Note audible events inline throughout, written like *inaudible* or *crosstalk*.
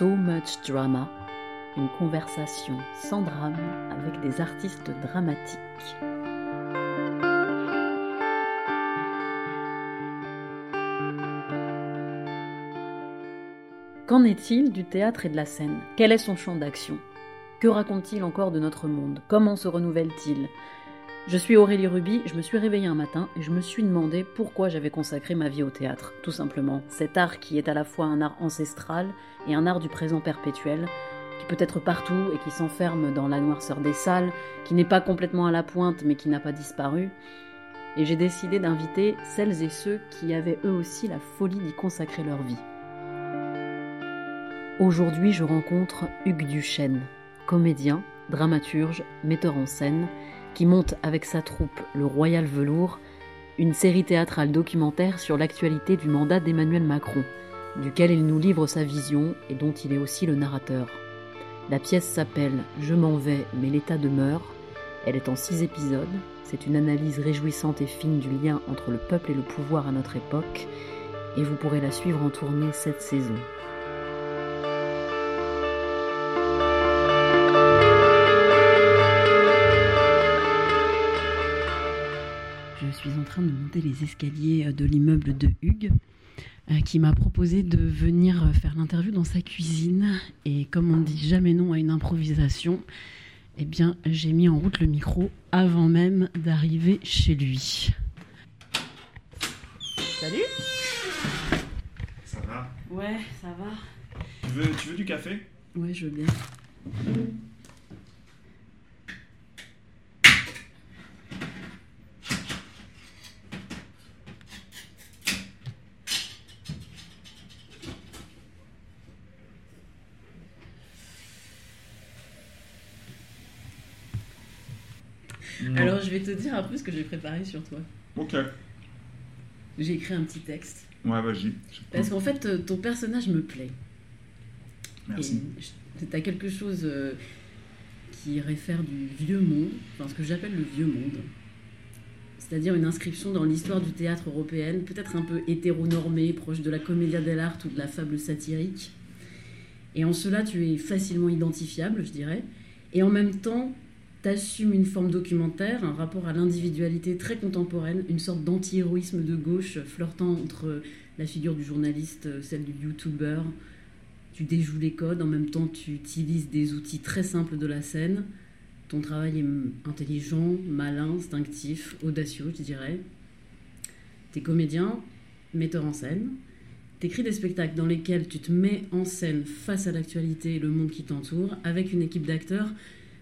So Much Drama, une conversation sans drame avec des artistes dramatiques. Qu'en est-il du théâtre et de la scène? Quel est son champ d'action? Que raconte-t-il encore de notre monde? Comment se renouvelle-t-il? Je suis Aurélie Ruby, je me suis réveillée un matin et je me suis demandé pourquoi j'avais consacré ma vie au théâtre. Tout simplement, cet art qui est à la fois un art ancestral et un art du présent perpétuel, qui peut être partout et qui s'enferme dans la noirceur des salles, qui n'est pas complètement à la pointe mais qui n'a pas disparu. Et j'ai décidé d'inviter celles et ceux qui avaient eux aussi la folie d'y consacrer leur vie. Aujourd'hui, je rencontre Hugues Duchesne, comédien, dramaturge, metteur en scène, qui monte avec sa troupe Le Royal Velours, une série théâtrale documentaire sur l'actualité du mandat d'Emmanuel Macron, duquel il nous livre sa vision et dont il est aussi le narrateur. La pièce s'appelle Je m'en vais, mais l'État demeure. Elle est en six épisodes. C'est une analyse réjouissante et fine du lien entre le peuple et le pouvoir à notre époque, et vous pourrez la suivre en tournée cette saison. Train de monter les escaliers euh, de l'immeuble de Hugues, euh, qui m'a proposé de venir euh, faire l'interview dans sa cuisine. Et comme on ne dit jamais non à une improvisation, eh bien, j'ai mis en route le micro avant même d'arriver chez lui. Salut Ça va? Ouais, ça va. Tu veux, tu veux du café? Ouais, je veux bien. Alors, je vais te dire un peu ce que j'ai préparé sur toi. Ok. J'ai écrit un petit texte. Ouais, vas-y. Parce qu'en fait, euh, ton personnage me plaît. Merci. Tu as quelque chose euh, qui réfère du vieux monde, enfin ce que j'appelle le vieux monde. C'est-à-dire une inscription dans l'histoire du théâtre européen, peut-être un peu hétéronormée, proche de la commedia dell'arte ou de la fable satirique. Et en cela, tu es facilement identifiable, je dirais. Et en même temps, t'assumes une forme documentaire, un rapport à l'individualité très contemporaine, une sorte d'anti-héroïsme de gauche flirtant entre la figure du journaliste, celle du youtubeur. Tu déjoues les codes, en même temps tu utilises des outils très simples de la scène. Ton travail est intelligent, malin, instinctif, audacieux, je dirais. T'es comédien, metteur en scène. T'écris des spectacles dans lesquels tu te mets en scène face à l'actualité et le monde qui t'entoure, avec une équipe d'acteurs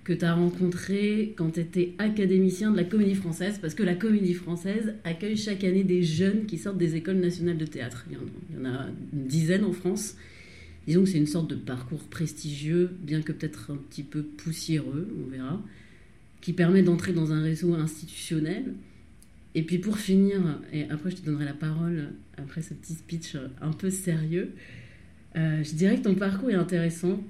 que tu as rencontré quand tu étais académicien de la Comédie Française, parce que la Comédie Française accueille chaque année des jeunes qui sortent des écoles nationales de théâtre. Il y en a une dizaine en France. Disons que c'est une sorte de parcours prestigieux, bien que peut-être un petit peu poussiéreux, on verra, qui permet d'entrer dans un réseau institutionnel. Et puis pour finir, et après je te donnerai la parole, après ce petit speech un peu sérieux, euh, je dirais que ton parcours est intéressant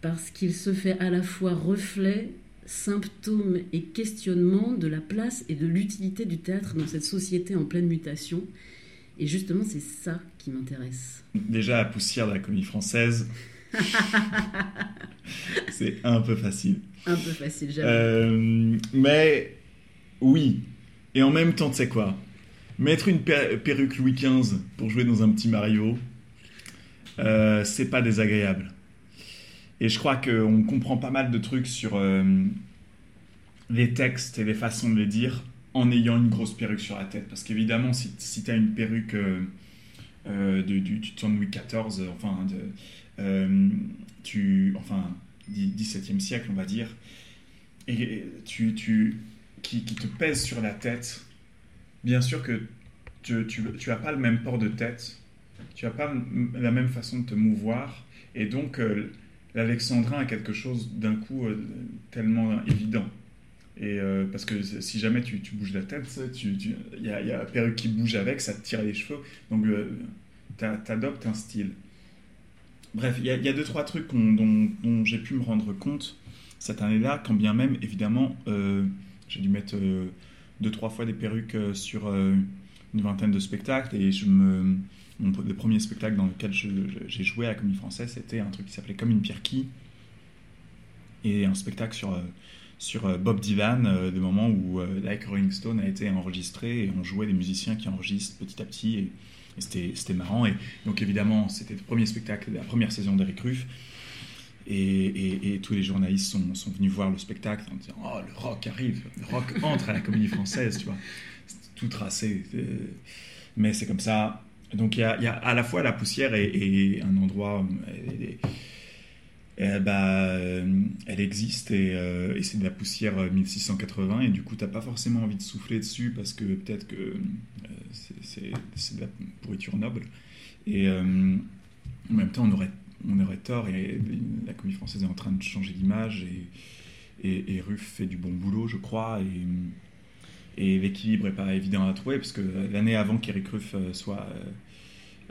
parce qu'il se fait à la fois reflet, symptôme et questionnement de la place et de l'utilité du théâtre dans cette société en pleine mutation. Et justement, c'est ça qui m'intéresse. Déjà, la poussière de la comédie française, *laughs* c'est un peu facile. Un peu facile, j'avoue. Euh, mais oui. Et en même temps, tu sais quoi? Mettre une perruque Louis XV pour jouer dans un petit Mario, euh, c'est pas désagréable. Et je crois qu'on comprend pas mal de trucs sur euh, les textes et les façons de les dire en ayant une grosse perruque sur la tête. Parce qu'évidemment, si, si tu as une perruque euh, euh, de, du, temps de Louis XIV, enfin, de, tu, enfin 17e siècle, on va dire, et tu, tu, qui, te pèse sur la tête, bien sûr que tu n'as pas le même port de tête, tu n'as pas la même façon de te mouvoir, et donc l'alexandrin a quelque chose d'un coup euh, tellement évident. Et euh, parce que si jamais tu, bouges la tête, il y, a la perruque qui bouge avec, ça te tire les cheveux. Donc euh, tu adoptes un style. Bref, il y, a deux, trois trucs dont, j'ai pu me rendre compte cette année-là, quand bien même, évidemment, j'ai dû mettre deux, trois fois des perruques sur une vingtaine de spectacles et je me, mon, le premier spectacle dans lequel j'ai joué à la Comédie Française, c'était un truc qui s'appelait Comme une pierre qui, et un spectacle sur, euh, sur euh, Bob Dylan, euh, des moments où Like Rolling Stone a été enregistré et on jouait des musiciens qui enregistrent petit à petit. Et, c'était marrant. Et donc évidemment, c'était le premier spectacle de la première saison d'Eric Ruff. Et, et, tous les journalistes sont, sont, venus voir le spectacle en disant Oh, le rock arrive, le rock entre à la comédie française, tu vois. Tout tracé. Mais c'est comme ça. Donc il y, a, à la fois la poussière et, un endroit. Bah, elle existe euh, et, c'est de la poussière 1680 et du coup t'as pas forcément envie de souffler dessus parce que peut-être que euh, c'est de la pourriture noble et en même temps on aurait, on aurait tort et la comédie française est en train de changer d'image et, et, Ruff fait du bon boulot je crois et et l'équilibre n'est pas évident à trouver, parce que l'année avant qu'Eric Ruff euh, soit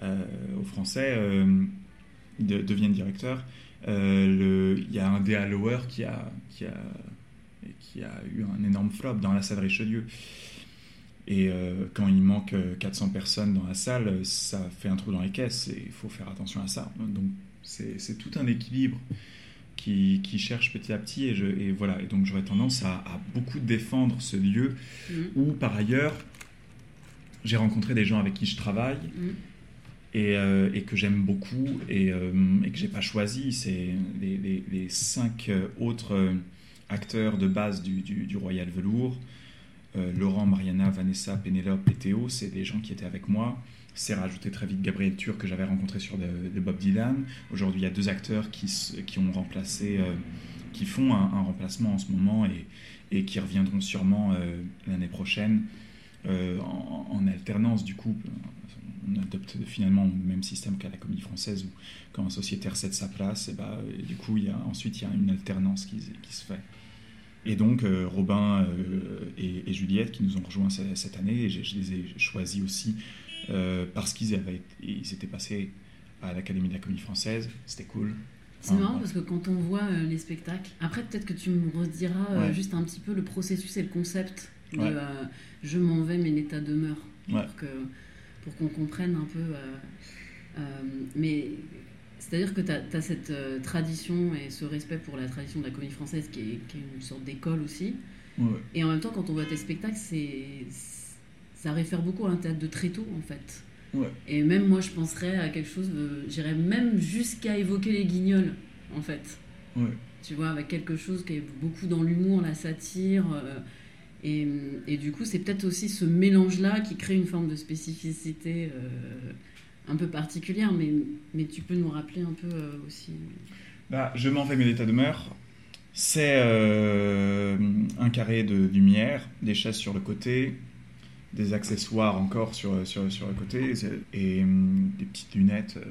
euh, euh, au français, devienne directeur, il y a un DA Lower qui a, qui, a, qui a eu un énorme flop dans la salle Richelieu. Et quand il manque 400 personnes dans la salle, ça fait un trou dans les caisses et il faut faire attention à ça. Donc c'est tout un équilibre qui, qui cherche petit à petit. Et, je, et voilà, et donc j'aurais tendance à, beaucoup défendre ce lieu mm. où, par ailleurs, j'ai rencontré des gens avec qui je travaille. Mm. Et, euh, et, que j'aime beaucoup et, euh, et que j'ai pas choisi. C'est les, les, les, cinq autres acteurs de base du, du, Royal Velours. Euh, Laurent, Mariana, Vanessa, Pénélope et Théo, c'est des gens qui étaient avec moi c'est rajouté très vite Gabriel Tur que j'avais rencontré sur de, Bob Dylan. Aujourd'hui, il y a deux acteurs qui, qui ont remplacé, euh, qui font un, remplacement en ce moment et, et qui reviendront sûrement euh, l'année prochaine euh, en, alternance. Du coup, on adopte finalement le même système qu'à la Comédie Française où quand un sociétaire cède sa place, et bah, du coup, il y a, ensuite il y a une alternance qui, se fait. Et donc, Robin et, Juliette qui nous ont rejoints cette, année, je, je les ai choisis aussi euh, parce qu'ils avaient, ils étaient passés à l'Académie de la Comédie Française. C'était cool. C'est marrant parce que quand on voit euh, les spectacles, après peut-être que tu me rediras euh, juste un petit peu le processus et le concept de je m'en vais mais l'état demeure pour que pour qu'on comprenne un peu. mais c'est-à-dire que tu as, cette tradition et ce respect pour la tradition de la comédie française qui est, qui est une sorte d'école aussi. Et en même temps, quand on voit tes spectacles, c'est ça réfère beaucoup à un théâtre de tôt en fait. Et même moi, je penserais à quelque chose, j'irais même jusqu'à évoquer les guignols, en fait. Tu vois, avec quelque chose qui est beaucoup dans l'humour, la satire. Euh, et, et, du coup, c'est peut-être aussi ce mélange-là qui crée une forme de spécificité euh, un peu particulière, mais, mais tu peux nous rappeler un peu euh, aussi. Bah, je m'en vais, mais l'état demeure. C'est un carré de lumière, des chaises sur le côté, des accessoires encore sur, sur, sur le côté et hum, des petites lunettes, euh,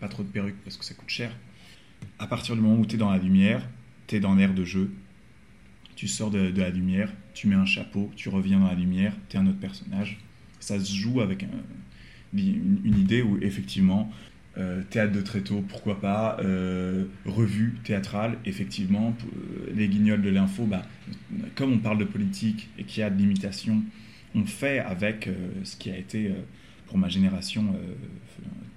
pas trop de perruques parce que ça coûte cher. À partir du moment où tu es dans la lumière, tu es dans l'air de jeu, tu sors de, la lumière, tu mets un chapeau, tu reviens dans la lumière, tu es un autre personnage. Ça se joue avec une, idée où effectivement, euh, théâtre de tôt pourquoi pas, euh, revue théâtrale, effectivement, les guignols de l'info, bah, comme on parle de politique et qu'il y a de l'imitation, on fait avec euh, ce qui a été euh, pour ma génération euh,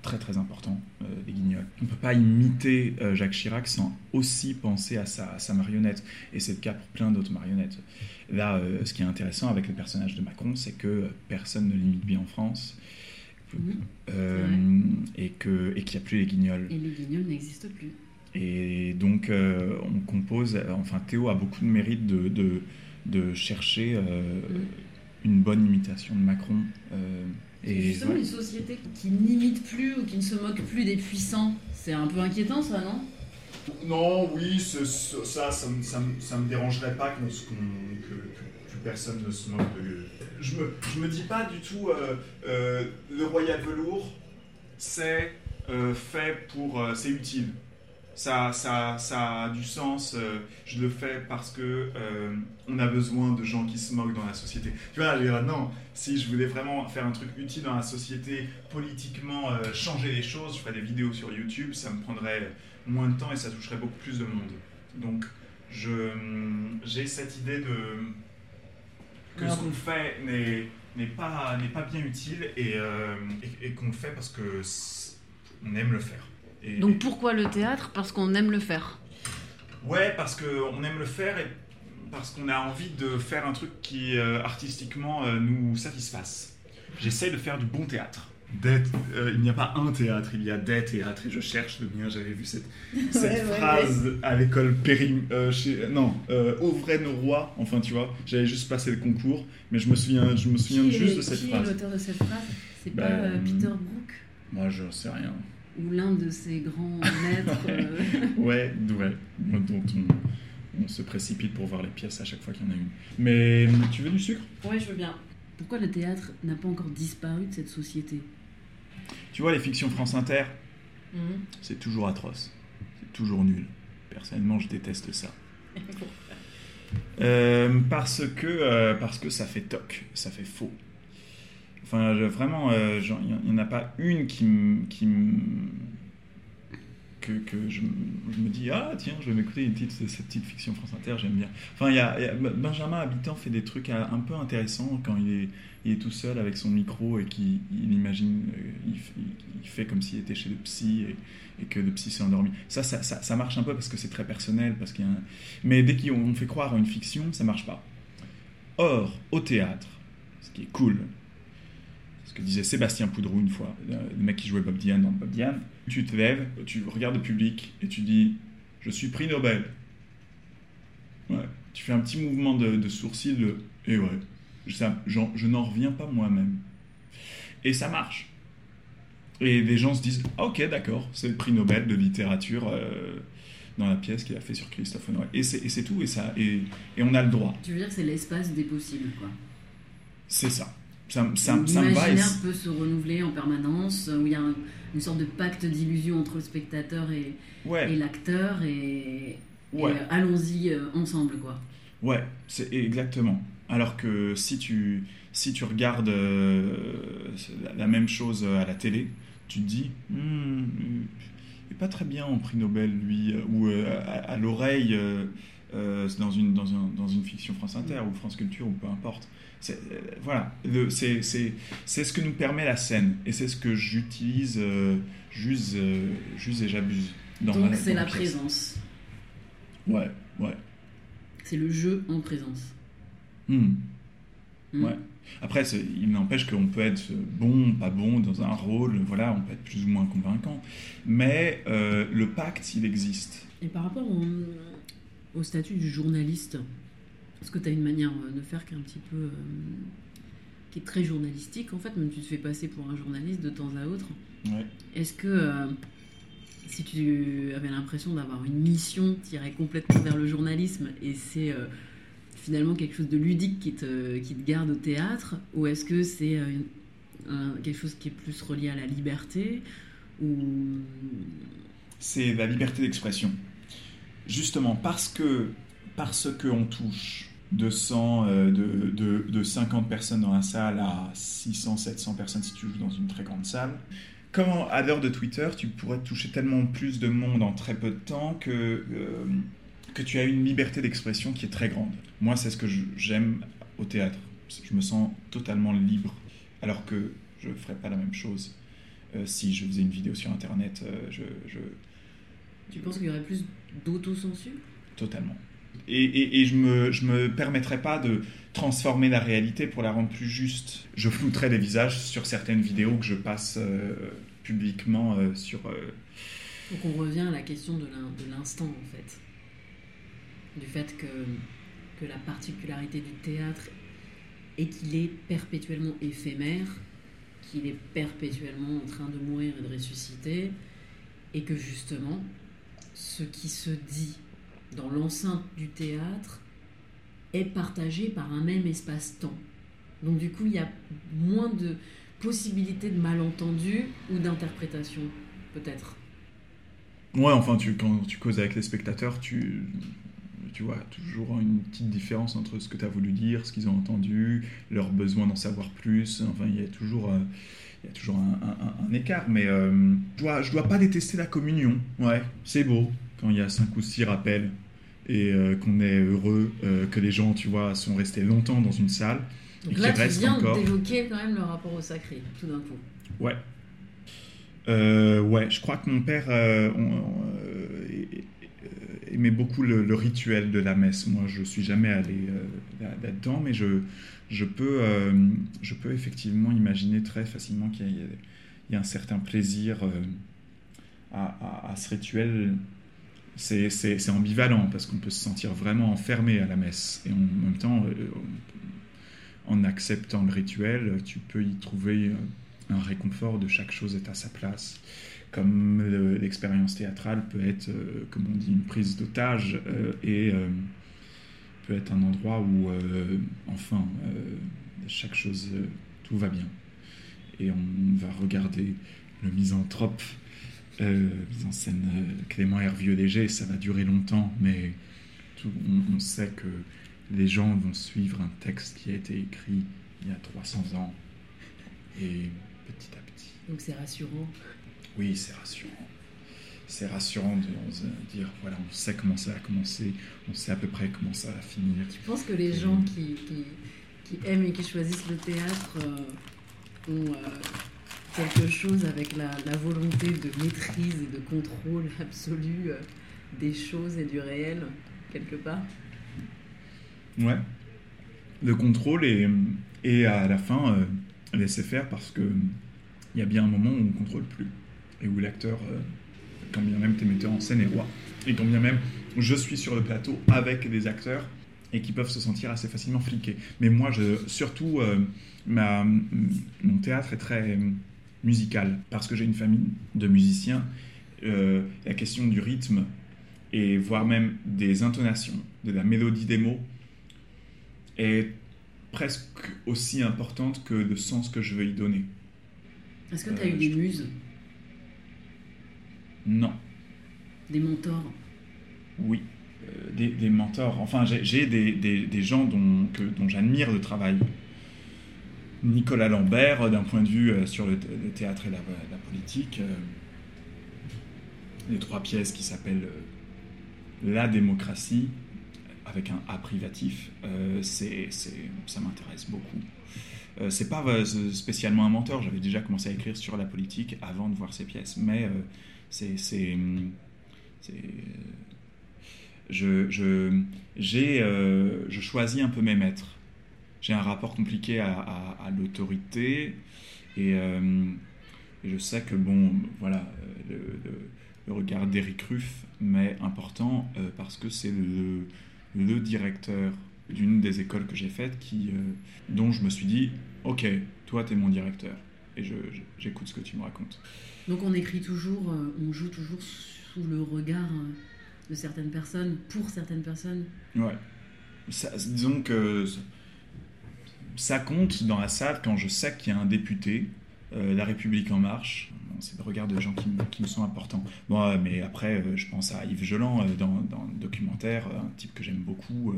très très important, les guignols. On ne peut pas imiter Jacques Chirac sans aussi penser à sa, sa marionnette. Et c'est le cas pour plein d'autres marionnettes. Là, ce qui est intéressant avec le personnage de Macron, c'est que personne ne l'imite bien en France. et qu'il et n'y a plus les guignols. Et les guignols n'existent plus. Et donc, on compose. Enfin, Théo a beaucoup de mérite de, de, de chercher mm une bonne imitation de Macron. Euh, et justement, une société qui n'imite plus ou qui ne se moque plus des puissants, c'est un peu inquiétant ça, non? Non, oui, ça, ça, ça, me dérangerait pas que, que, personne ne se moque de... Je me, je me dis pas du tout, euh, euh, le Royal Velours, c'est fait pour... c'est utile ça, ça, ça a du sens. Euh, je le fais parce que euh, on a besoin de gens qui se moquent dans la société. Tu vois, non, si je voulais vraiment faire un truc utile dans la société, politiquement euh, changer les choses, je ferais des vidéos sur YouTube, ça me prendrait moins de temps et ça toucherait beaucoup plus de monde. Donc, j'ai cette idée de que ce qu'on fait n'est pas, bien utile et, et, et qu'on le fait parce que on aime le faire. Et- Donc pourquoi le théâtre? Parce qu'on aime le faire. Ouais, parce qu'on aime le faire et parce qu'on a envie de faire un truc qui euh, artistiquement euh, nous satisfasse. J'essaie de faire du bon théâtre. Euh, il n'y a pas un théâtre, il y a des théâtres et je cherche le mien. J'avais vu cette, *laughs* cette Ouais, ouais, phrase à l'école Périm, euh, chez, non, euh, Auvray-Norrois. Enfin, tu vois, j'avais juste passé le concours, mais je me souviens, je me souviens Qui juste est- de cette qui est phrase. l'auteur de cette phrase? C'est pas euh, Peter Brook? Moi, je sais rien. Ou l'un de ses grands *laughs* maîtres euh, Ouais, ouais, dont on, on se précipite pour voir les pièces à chaque fois qu'il y en a une. Mais tu veux du sucre? Ouais, je veux bien. Pourquoi le théâtre n'a pas encore disparu de cette société? Tu vois, les fictions France Inter, c'est toujours atroce. C'est toujours nul. Personnellement, je déteste ça. *laughs* Euh, parce, que, euh, parce que ça fait toc, ça fait faux. Enfin, vraiment, euh, il n'y en a pas une qui me. Que, je, me- dis, ah tiens, je vais m'écouter cette petite fiction France Inter, j'aime bien. Enfin, y a, a- Benjamin Habitant fait des trucs euh, un peu intéressants quand il est, tout seul avec son micro et qu'il il imagine, euh, il, fait comme s'il était chez le psy et, que le psy s'est endormi. Ça ça, ça, marche un peu parce que c'est très personnel, parce qu'il un- mais dès qu'on fait croire à une fiction, ça marche pas. Or, au théâtre, ce qui est cool, ce que disait Sébastien Poudrou une fois, le le mec qui jouait Bob Dylan dans Bob Dylan, tu te lèves, tu regardes le public et tu dis Je suis prix Nobel. Ouais. Tu fais un petit mouvement de, de sourcil de Et ouais, ça, je n'en reviens pas moi-même. Et ça marche. Et les gens se disent Ah, Ok, d'accord, c'est le prix Nobel de littérature euh, dans la pièce qu'il a fait sur Christophe Honoré. Et c'est et c'est tout, et, ça, et, et on a le droit. Tu veux dire que c'est l'espace des possibles, quoi. C'est ça. Ça, ça, ça me va. L'imaginaire peut se renouveler en permanence, où il y a un- une sorte de pacte d'illusion entre le spectateur et, Ouais. et l'acteur, et, Ouais. euh, allons-y euh, ensemble, quoi. Ouais, c'est exactement. Alors que si tu, si tu regardes euh, la, même chose à la télé, tu te dis, Hmm, il est pas très bien en prix Nobel, lui, ou euh, à, à l'oreille, euh, euh, dans, une, dans, un- dans une fiction France Inter, ou France Culture, ou peu importe. C'est- euh, voilà, c'est c'est- c'est ce que nous permet la scène, et c'est ce que j'utilise, euh, j'use euh, et j'abuse. dans Donc c'est la présence. Ouais, ouais. C'est le jeu en présence. Hmm. Ouais. Après, il n'empêche qu'on peut être bon, pas bon dans un rôle, voilà, on peut être plus ou moins convaincant. Mais le pacte, il existe. Et par rapport au, au statut du journaliste, est-ce que tu as une manière euh, de faire qui est un petit peu. euh, qui est très journalistique en fait, même tu te fais passer pour un journaliste de temps à autre? Ouais. Est-ce que euh, si tu avais l'impression d'avoir une mission, tu irais complètement vers le journalisme et c'est euh, finalement quelque chose de ludique qui te, qui te garde au théâtre Ou est-ce que c'est euh, quelque chose qui est plus relié à la liberté ou... C'est la liberté d'expression. Justement, parce que parce qu'on touche 200, euh, de, de, de 50 personnes dans la salle à 600, 700 personnes si tu joues dans une très grande salle, comment à l'heure de Twitter, tu pourrais toucher tellement plus de monde en très peu de temps que, euh, tu as une liberté d'expression qui est très grande. Moi, c'est ce que j'aime au théâtre. Je me sens totalement libre, alors que je ne ferais pas la même chose euh, si je faisais une vidéo sur Internet. euh, Tu penses qu'il y aurait plus d'autocensure? Totalement. Et, et, et je me, je me permettrais pas de transformer la réalité pour la rendre plus juste. Je flouterais des visages sur certaines vidéos que je passe euh, publiquement euh, sur. euh, Donc on revient à la question de l'instant en fait. Du fait que, que la particularité du théâtre est qu'il est perpétuellement éphémère, qu'il est perpétuellement en train de mourir et de ressusciter, et que justement, ce qui se dit dans l'enceinte du théâtre est partagé par un même espace-temps. Donc du coup, il y a moins de possibilités de malentendus ou d'interprétation, peut-être. Ouais, enfin, tu, quand tu causes avec les spectateurs, tu, tu vois toujours une petite différence entre ce que tu as voulu dire, ce qu'ils ont entendu, leur besoin d'en savoir plus. Enfin, il y a toujours, euh, il y a toujours un, un- un écart. Mais euh, je dois, je dois pas détester la communion. Ouais, c'est beau quand il y a cinq ou six rappels et euh, qu'on est heureux, euh, que les gens, tu vois, sont restés longtemps dans une salle. Donc là, tu viens d'évoquer quand même le rapport au sacré, tout d'un coup. Ouais. Euh, ouais, je crois que mon père euh, aimait beaucoup le, rituel de la messe. Moi, je suis jamais allé là-dedans, mais je, je, peux, je peux effectivement imaginer très facilement qu'il y, a un certain plaisir à, ce rituel, c'est ambivalent parce qu'on peut se sentir vraiment enfermé à la messe. Et en même temps, euh, en acceptant le rituel, tu peux y trouver un réconfort de chaque chose est à sa place. Comme l'expérience théâtrale peut être, euh, comme on dit, une prise d'otage euh, et peut être un endroit où, enfin, chaque chose, tout va bien. Et on va regarder le misanthrope euh, mise en scène euh, Clément Hervieux léger, ça va durer longtemps, mais on, sait que les gens vont suivre un texte qui a été écrit il y a 300 ans, et petit à petit. Donc c'est rassurant Oui, c'est rassurant. C'est rassurant de, dire, voilà, on sait comment ça a commencé, on sait à peu près comment ça va finir. Tu penses que les gens qui, qui, aiment et qui choisissent le théâtre euh, ont quelque chose avec la, volonté de maîtrise et de contrôle *laughs* absolu euh, des choses et du réel, quelque part? Ouais. Le contrôle et, et à la fin euh, laisser faire parce que il y a bien un moment où on ne contrôle plus et où l'acteur, euh, quand bien même tu es metteur en scène, est roi. Et quand bien même je suis sur le plateau avec des acteurs et qui peuvent se sentir assez facilement fliqués. Mais moi, je, surtout, ma, mon théâtre est très musicale, parce que j'ai une famille de musiciens. Euh, la question du rythme et voire même des intonations, de la mélodie des mots, est presque aussi importante que le sens que je veux y donner. Est-ce que tu as eu euh, des muses? Non. Des mentors Oui, euh, des, mentors. Enfin, j'ai des, des, gens dont, dont j'admire le travail. Nicolas Lambert, d'un point de vue euh, sur le, théâtre et la, politique. Euh, les trois pièces qui s'appellent La démocratie, avec un A privatif, c'est, ça m'intéresse beaucoup. c'est pas spécialement un mentor, j'avais déjà commencé à écrire sur la politique avant de voir ces pièces, mais c'est, c'est, je, je, j'ai, je choisis un peu mes maîtres. J'ai un rapport compliqué à, l'autorité euh, et, je sais que bon voilà le, regard d'Eric Ruff m'est important euh, parce que c'est le, directeur d'une des écoles que j'ai faites euh, dont je me suis dit ok toi tu es mon directeur et j'écoute ce que tu me racontes. Donc on écrit toujours, on joue toujours sous le regard de certaines personnes, pour certaines personnes. Ouais. disons que ça compte dans la salle quand je sais qu'il y a un député, euh, La République en marche. c'est le regard de gens qui, me sont importants. Bon, mais après, euh, je pense à Yves Geland euh, dans, le documentaire, un type que j'aime beaucoup.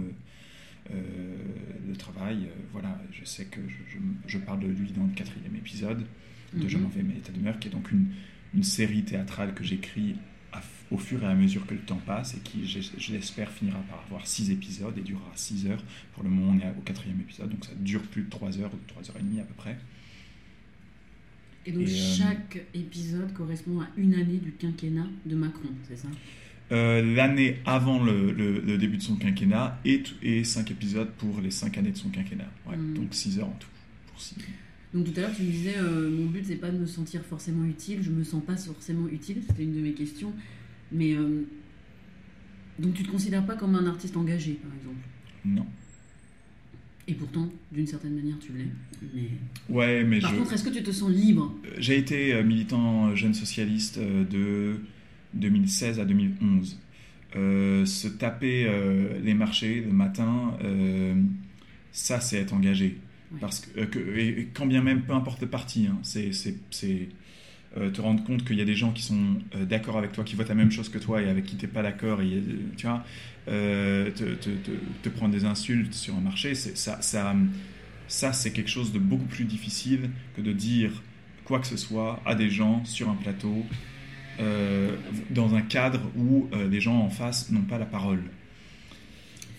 Le travail, voilà, je sais que je, parle de lui dans le quatrième épisode de Je m'en vais, mais état d'humeur, qui est donc une, une série théâtrale que j'écris au fur et à mesure que le temps passe et qui, je, l'espère, finira par avoir six épisodes et durera six heures. Pour le moment, on est au quatrième épisode, donc ça dure plus de trois heures ou trois heures et demie à peu près. Et donc euh, chaque épisode correspond à une année du quinquennat de Macron, c'est ça? Euh, L'année avant le, début de son quinquennat et, et cinq épisodes pour les cinq années de son quinquennat. Hmm. Donc six heures en tout. Pour six... Donc tout à l'heure, tu me disais, euh, mon but, c'est pas de me sentir forcément utile, je me sens pas forcément utile, c'était une de mes questions. Mais. Euh, donc tu te considères pas comme un artiste engagé, par exemple? Non. Et pourtant, d'une certaine manière, tu l'es. Mais... Ouais, mais Par contre, est-ce que tu te sens libre? J'ai été militant jeune socialiste de 2016 à 2011. se taper les marchés le matin, ça, c'est être engagé. Parce que, euh, et, quand bien même, peu importe le parti, hein, c'est euh, te rendre compte qu'il y a des gens qui sont euh, d'accord avec toi, qui voient la même chose que toi et avec qui tu n'es pas d'accord, tu vois, te, te, te, prendre des insultes sur un marché, ça, ça, ça c'est quelque chose de beaucoup plus difficile que de dire quoi que ce soit à des gens sur un plateau, dans un cadre où les gens en face n'ont pas la parole.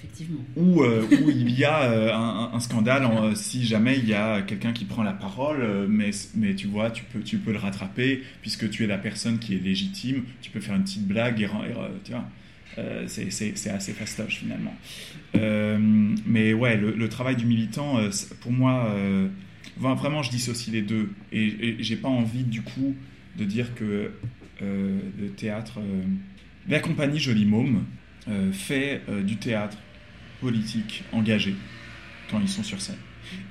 Effectivement. Où, euh, où il y a euh, un, un scandale en, euh, si jamais il y a quelqu'un qui prend la parole, euh, mais, mais tu vois, tu peux, tu peux le rattraper puisque tu es la personne qui est légitime, tu peux faire une petite blague et, tu vois. Euh, c'est- assez fastoche finalement. Euh, mais ouais, le, le travail du militant, euh, pour moi, euh, vraiment, je dissocie les deux. Et, et j'ai pas envie du coup de dire que euh, le théâtre, euh, la compagnie Joli Môme euh, fait du théâtre politique engagé quand ils sont sur scène.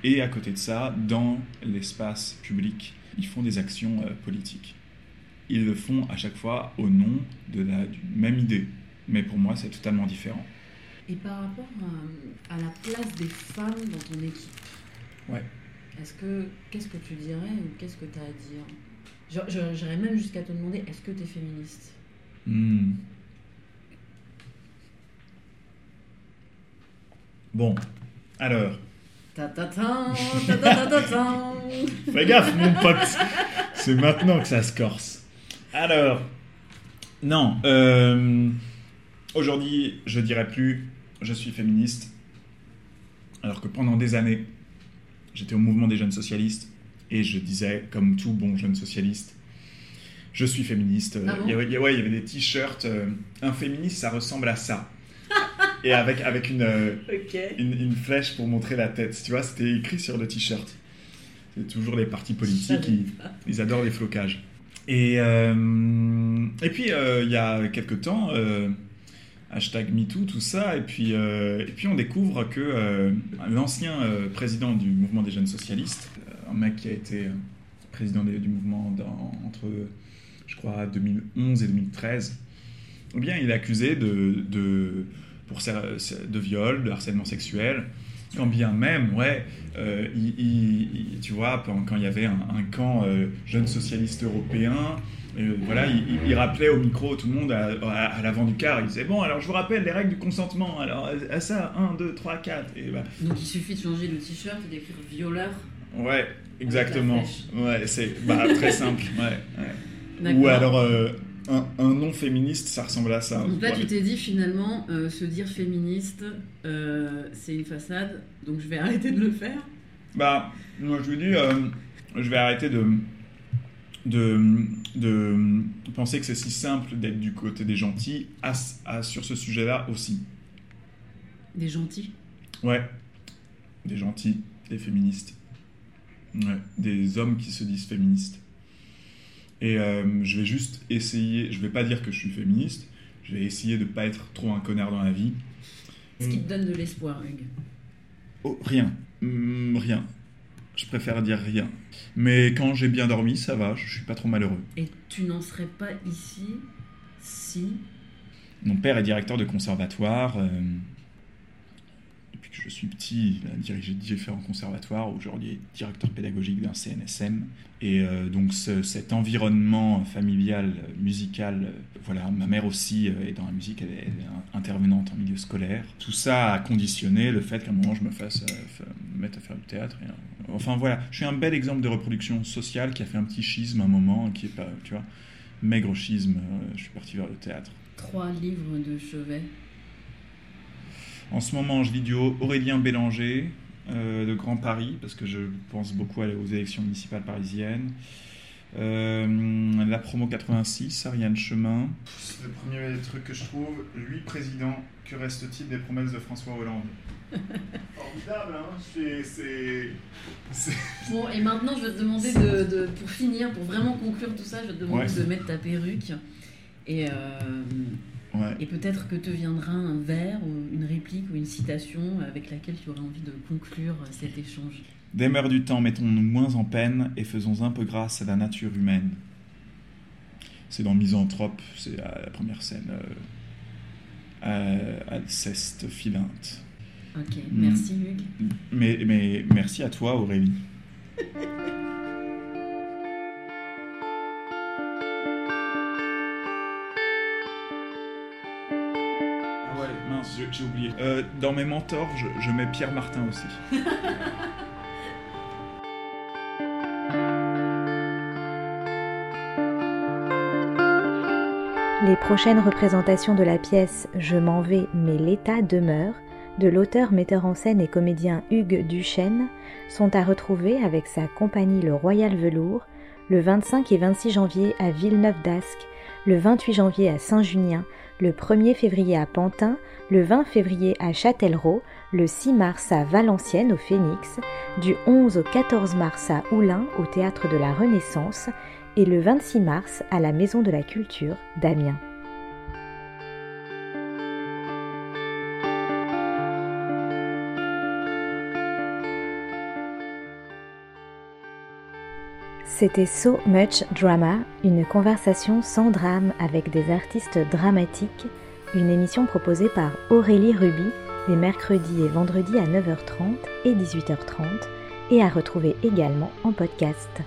Et à côté de ça, dans l'espace public, ils font des actions politiques. Ils le font à chaque fois au nom de la même idée. Mais pour moi, c'est totalement différent. Et par rapport à, à la place des femmes dans ton équipe, Ouais. est-ce que qu'est-ce que tu dirais ou qu'est-ce que tu as à dire? J'irais même jusqu'à te demander est-ce que tu es féministe? Hmm. Bon, alors, Ta ta ta ta ta ta ta ta. *laughs* fais gaffe mon pote, c'est maintenant que ça se corse. Alors, non, euh, aujourd'hui, je dirais plus je suis féministe, alors que pendant des années, j'étais au mouvement des jeunes socialistes et je disais, comme tout bon jeune socialiste, je suis féministe. Ah bon il, y avait, il y a- ouais, il y avait des t-shirts. euh, un féministe, ça ressemble à ça. *laughs* et avec, avec une, euh, une, une flèche pour montrer la tête. Tu vois, c'était écrit sur le t-shirt. C'est toujours les partis politiques, ils, ils adorent les flocages. Et, euh, et puis, il y a quelques temps, hashtag MeToo, tout ça, et puis, et puis on découvre que l'ancien président du mouvement des jeunes socialistes, un mec qui a été euh, président du mouvement entre, je crois, 2011 et 2013, eh bien, il est accusé de, pour, de viol, de harcèlement sexuel, quand bien même, ouais, euh, tu vois, quand, il y avait un, camp euh, jeunes socialistes européens, euh, voilà, il, rappelait au micro tout le monde à, l'avant du car, il disait Bon, alors je vous rappelle les règles du consentement, alors à, ça, 1, 2, 3, 4, et bah, Donc il suffit de changer le t-shirt et d'écrire violeur. Ouais, exactement, ouais, c'est bah, très simple, ouais, ouais. D'accord. Ou alors euh, un, un nom féministe, ça ressemble à ça. Donc là, Ouais. tu t'es dit finalement, euh, se dire féministe, euh, c'est une façade, donc je vais *laughs* arrêter de le faire. Bah, moi je vous dis, euh, je vais arrêter de, de, de penser que c'est si simple d'être du côté des gentils à, à- sur ce sujet-là aussi. Des gentils? Ouais, des gentils, des féministes, ouais, des hommes qui se disent féministes. Et euh, je vais juste essayer, je vais pas dire que je suis féministe, je vais essayer de pas être trop un connard dans la vie. Ce qui te donne de l'espoir, Hugues. Oh, rien. Hmm, rien. Je préfère dire rien. Mais quand j'ai bien dormi, ça va, je suis pas trop malheureux. Et tu n'en serais pas ici si. Mon père est directeur de conservatoire. euh, depuis que je suis petit, il a dirigé différents conservatoires. Aujourd'hui, est directeur pédagogique d'un CNSM. Et euh, donc, ce- cet environnement familial, musical, euh, voilà, ma mère aussi euh, est dans la musique, elle est, intervenante en milieu scolaire. Tout ça a conditionné le fait qu'à un moment, je me fasse fa- me mettre à faire du théâtre. Enfin, voilà, je suis un bel exemple de reproduction sociale qui a fait un petit schisme à un moment, qui est pas, tu vois, maigre schisme. je suis parti vers le théâtre. Trois livres de chevet. En ce moment, je lis du Aurélien Bélanger euh, de Grand Paris, parce que je pense beaucoup aller aux élections municipales parisiennes. Euh, la promo 86, Ariane Chemin. C'est le premier truc que je trouve. Lui, président, que reste-t-il des promesses de François Hollande? *laughs* Formidable, hein C'est- *laughs* Bon, et maintenant, je vais te demander de, de- pour finir, pour vraiment conclure tout ça, je vais te demander Ouais. de mettre ta perruque. Et, euh, Ouais. et peut-être que te viendra un vers ou une réplique ou une citation avec laquelle tu aurais envie de conclure cet échange. Des mœurs du temps, mettons-nous moins en peine et faisons un peu grâce à la nature humaine. C'est dans Misanthrope, c'est la, la première scène. Euh, à- Alceste Philinte. Ok, Mm. merci Hugues. Mais, mais merci à toi, Aurélie. *laughs* j'ai oublié. Euh, dans mes mentors, je, je mets Pierre Martin aussi. *laughs* Les prochaines représentations de la pièce Je m'en vais mais l'État demeure de l'auteur, metteur en scène et comédien Hugues Duchesne sont à retrouver avec sa compagnie Le Royal Velours le 25 et 26 janvier à Villeneuve d'Ascq, le 28 janvier à Saint-Junien, le 1er février à Pantin, le 20 février à Châtellerault, le 6 mars à Valenciennes au Phénix, du 11 au 14 mars à Oulin au Théâtre de la Renaissance et le 26 mars à la Maison de la Culture d'Amiens. C'était So Much Drama, une conversation sans drame avec des artistes dramatiques, une émission proposée par Aurélie Ruby les mercredis et vendredis à 9h30 et 18h30 et à retrouver également en podcast.